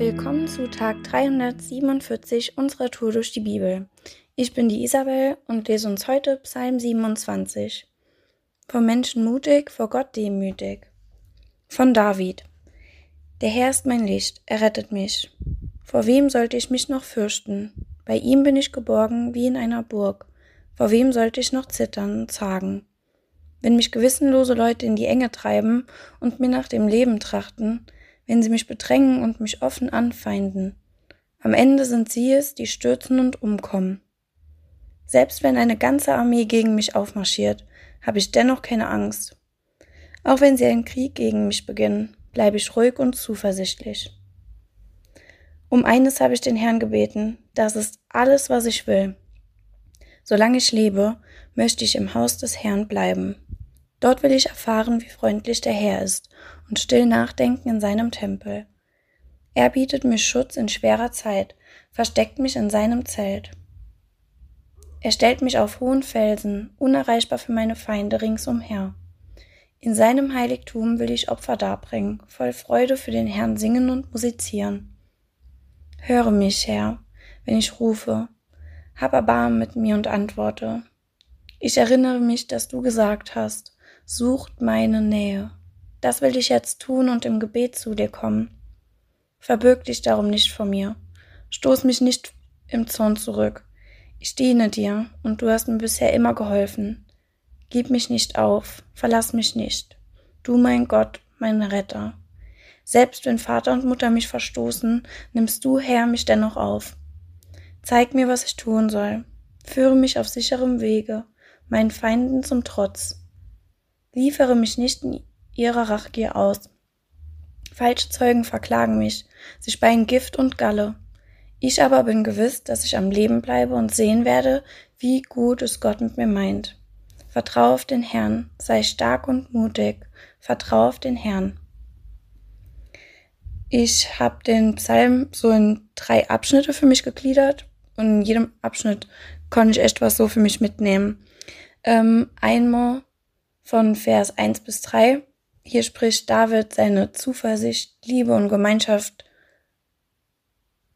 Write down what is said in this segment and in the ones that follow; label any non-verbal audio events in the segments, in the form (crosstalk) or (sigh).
Willkommen zu Tag 347 unserer Tour durch die Bibel. Ich bin die Isabel und lese uns heute Psalm 27. Vor Menschen mutig, vor Gott demütig. Von David. Der Herr ist mein Licht, er rettet mich. Vor wem sollte ich mich noch fürchten? Bei ihm bin ich geborgen wie in einer Burg. Vor wem sollte ich noch zittern und zagen? Wenn mich gewissenlose Leute in die Enge treiben und mir nach dem Leben trachten, wenn sie mich bedrängen und mich offen anfeinden. Am Ende sind sie es, die stürzen und umkommen. Selbst wenn eine ganze Armee gegen mich aufmarschiert, habe ich dennoch keine Angst. Auch wenn sie einen Krieg gegen mich beginnen, bleibe ich ruhig und zuversichtlich. Um eines habe ich den Herrn gebeten, das ist alles, was ich will. Solange ich lebe, möchte ich im Haus des Herrn bleiben. Dort will ich erfahren, wie freundlich der Herr ist und still nachdenken in seinem Tempel. Er bietet mir Schutz in schwerer Zeit, versteckt mich in seinem Zelt. Er stellt mich auf hohen Felsen, unerreichbar für meine Feinde ringsumher. In seinem Heiligtum will ich Opfer darbringen, voll Freude für den Herrn singen und musizieren. Höre mich, Herr, wenn ich rufe, hab Erbarmen mit mir und antworte. Ich erinnere mich, dass du gesagt hast, sucht meine Nähe. Das will ich jetzt tun und im Gebet zu dir kommen. Verbirg dich darum nicht vor mir. Stoß mich nicht im Zorn zurück. Ich diene dir und du hast mir bisher immer geholfen. Gib mich nicht auf, verlass mich nicht. Du, mein Gott, mein Retter. Selbst wenn Vater und Mutter mich verstoßen, nimmst du, Herr, mich dennoch auf. Zeig mir, was ich tun soll. Führe mich auf sicherem Wege, meinen Feinden zum Trotz. Liefere mich nicht in ihrer Rachgier aus. Falsche Zeugen verklagen mich, sie speien Gift und Galle. Ich aber bin gewiss, dass ich am Leben bleibe und sehen werde, wie gut es Gott mit mir meint. Vertrau auf den Herrn, sei stark und mutig, vertrau auf den Herrn. Ich habe den Psalm so in drei Abschnitte für mich gegliedert und in jedem Abschnitt konnte ich echt was so für mich mitnehmen. Ähm, einmal von Vers 1 bis 3. Hier spricht David seine Zuversicht, Liebe und Gemeinschaft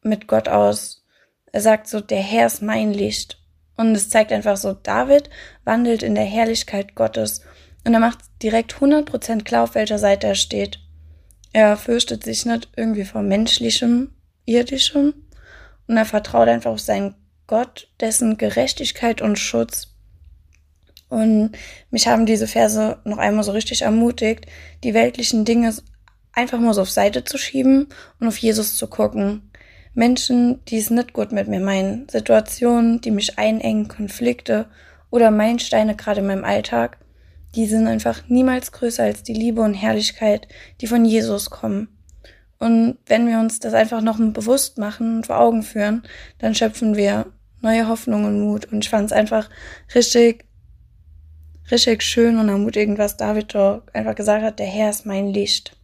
mit Gott aus. Er sagt so, der Herr ist mein Licht. Und es zeigt einfach so, David wandelt in der Herrlichkeit Gottes. Und er macht direkt 100% klar, auf welcher Seite er steht. Er fürchtet sich nicht irgendwie vor menschlichem, irdischem. Und er vertraut einfach auf seinen Gott, dessen Gerechtigkeit und Schutz und mich haben diese Verse noch einmal so richtig ermutigt, die weltlichen Dinge einfach mal so auf Seite zu schieben und auf Jesus zu gucken. Menschen, die es nicht gut mit mir meinen, Situationen, die mich einengen, Konflikte oder Meilensteine gerade in meinem Alltag, die sind einfach niemals größer als die Liebe und Herrlichkeit, die von Jesus kommen. Und wenn wir uns das einfach noch bewusst machen und vor Augen führen, dann schöpfen wir neue Hoffnung und Mut. Und ich fand es einfach richtig richtig schön und ermutigend, was David da einfach gesagt hat, der Herr ist mein Licht.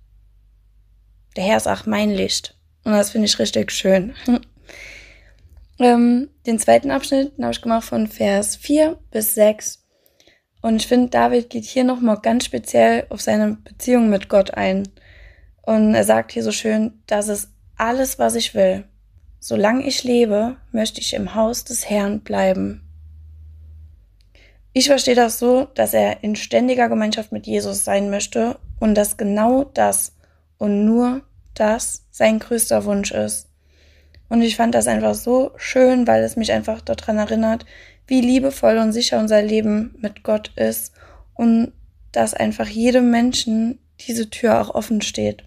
Der Herr ist auch mein Licht. Und das finde ich richtig schön. (laughs) ähm, den zweiten Abschnitt habe ich gemacht von Vers 4 bis 6. Und ich finde, David geht hier nochmal ganz speziell auf seine Beziehung mit Gott ein. Und er sagt hier so schön, das ist alles, was ich will. Solange ich lebe, möchte ich im Haus des Herrn bleiben. Ich verstehe das so, dass er in ständiger Gemeinschaft mit Jesus sein möchte und dass genau das und nur das sein größter Wunsch ist. Und ich fand das einfach so schön, weil es mich einfach daran erinnert, wie liebevoll und sicher unser Leben mit Gott ist und dass einfach jedem Menschen diese Tür auch offen steht.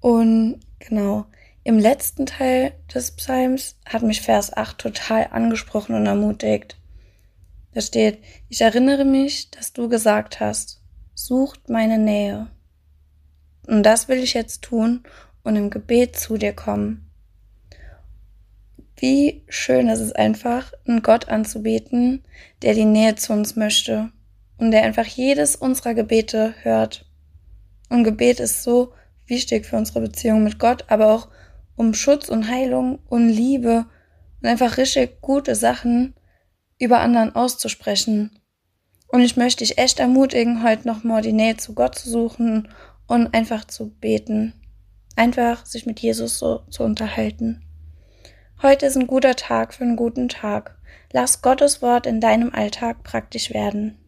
Und genau, im letzten Teil des Psalms hat mich Vers 8 total angesprochen und ermutigt. Da steht, ich erinnere mich, dass du gesagt hast, sucht meine Nähe. Und das will ich jetzt tun und im Gebet zu dir kommen. Wie schön ist es einfach, einen Gott anzubeten, der die Nähe zu uns möchte und der einfach jedes unserer Gebete hört. Und Gebet ist so wichtig für unsere Beziehung mit Gott, aber auch um Schutz und Heilung und Liebe und einfach richtig gute Sachen über anderen auszusprechen. Und ich möchte dich echt ermutigen, heute nochmal die Nähe zu Gott zu suchen und einfach zu beten. einfach sich mit Jesus so zu unterhalten. Heute ist ein guter Tag für einen guten Tag. Lass Gottes Wort in deinem Alltag praktisch werden.